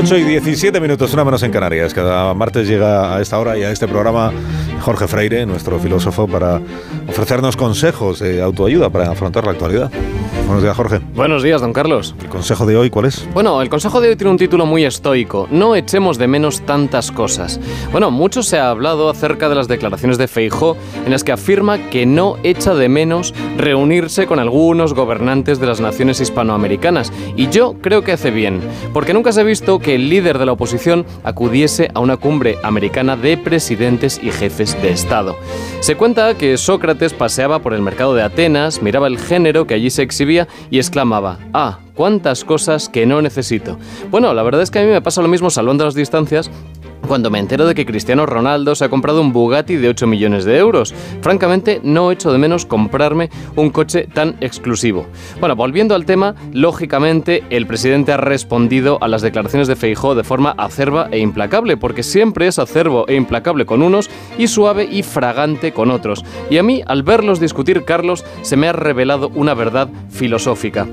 8 y 17 minutos, una menos en Canarias. Cada martes llega a esta hora y a este programa Jorge Freire, nuestro filósofo, para ofrecernos consejos de autoayuda para afrontar la actualidad. Buenos días, Jorge. Buenos días, don Carlos. ¿El consejo de hoy cuál es? Bueno, el consejo de hoy tiene un título muy estoico. No echemos de menos tantas cosas. Bueno, mucho se ha hablado acerca de las declaraciones de Feijó en las que afirma que no echa de menos reunirse con algunos gobernantes de las naciones hispanoamericanas. Y yo creo que hace bien, porque nunca se ha visto que el líder de la oposición acudiese a una cumbre americana de presidentes y jefes de Estado. Se cuenta que Sócrates paseaba por el mercado de Atenas, miraba el género que allí se exhibía y exclamaba, ah, cuántas cosas que no necesito. Bueno, la verdad es que a mí me pasa lo mismo salvando las distancias cuando me entero de que Cristiano Ronaldo se ha comprado un Bugatti de 8 millones de euros. Francamente, no echo de menos comprarme un coche tan exclusivo. Bueno, volviendo al tema, lógicamente el presidente ha respondido a las declaraciones de Feijó de forma acerba e implacable, porque siempre es acerbo e implacable con unos y suave y fragante con otros. Y a mí, al verlos discutir, Carlos, se me ha revelado una verdad filosófica.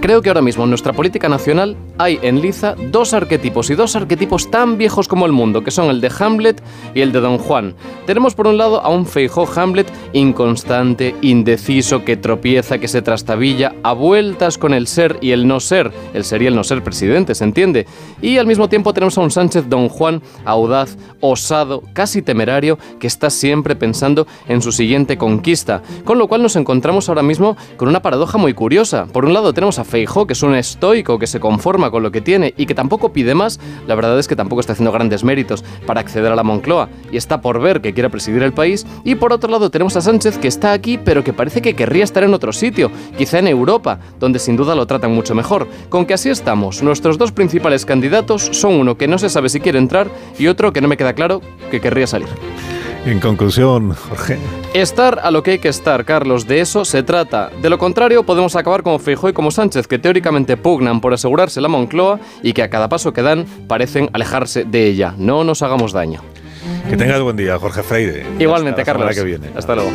Creo que ahora mismo en nuestra política nacional hay en liza dos arquetipos y dos arquetipos tan viejos como el mundo, que son el de Hamlet y el de Don Juan. Tenemos por un lado a un Feijó Hamlet inconstante, indeciso, que tropieza, que se trastabilla, a vueltas con el ser y el no ser, el ser y el no ser presidente, ¿se entiende? Y al mismo tiempo tenemos a un Sánchez Don Juan audaz, osado, casi temerario, que está siempre pensando en su siguiente conquista, con lo cual nos encontramos ahora mismo con una paradoja muy curiosa. Por un lado tenemos a Feijó, que es un estoico que se conforma con lo que tiene y que tampoco pide más, la verdad es que tampoco está haciendo grandes méritos para acceder a la Moncloa y está por ver que quiere presidir el país. Y por otro lado tenemos a Sánchez que está aquí pero que parece que querría estar en otro sitio, quizá en Europa, donde sin duda lo tratan mucho mejor. Con que así estamos, nuestros dos principales candidatos son uno que no se sabe si quiere entrar y otro que no me queda claro que querría salir. En conclusión, Jorge. Estar a lo que hay que estar, Carlos, de eso se trata. De lo contrario, podemos acabar como Feijóo y como Sánchez, que teóricamente pugnan por asegurarse la Moncloa y que a cada paso que dan parecen alejarse de ella. No nos hagamos daño. Que tengas buen día, Jorge Freire. Igualmente, Hasta la Carlos. que viene. Hasta luego.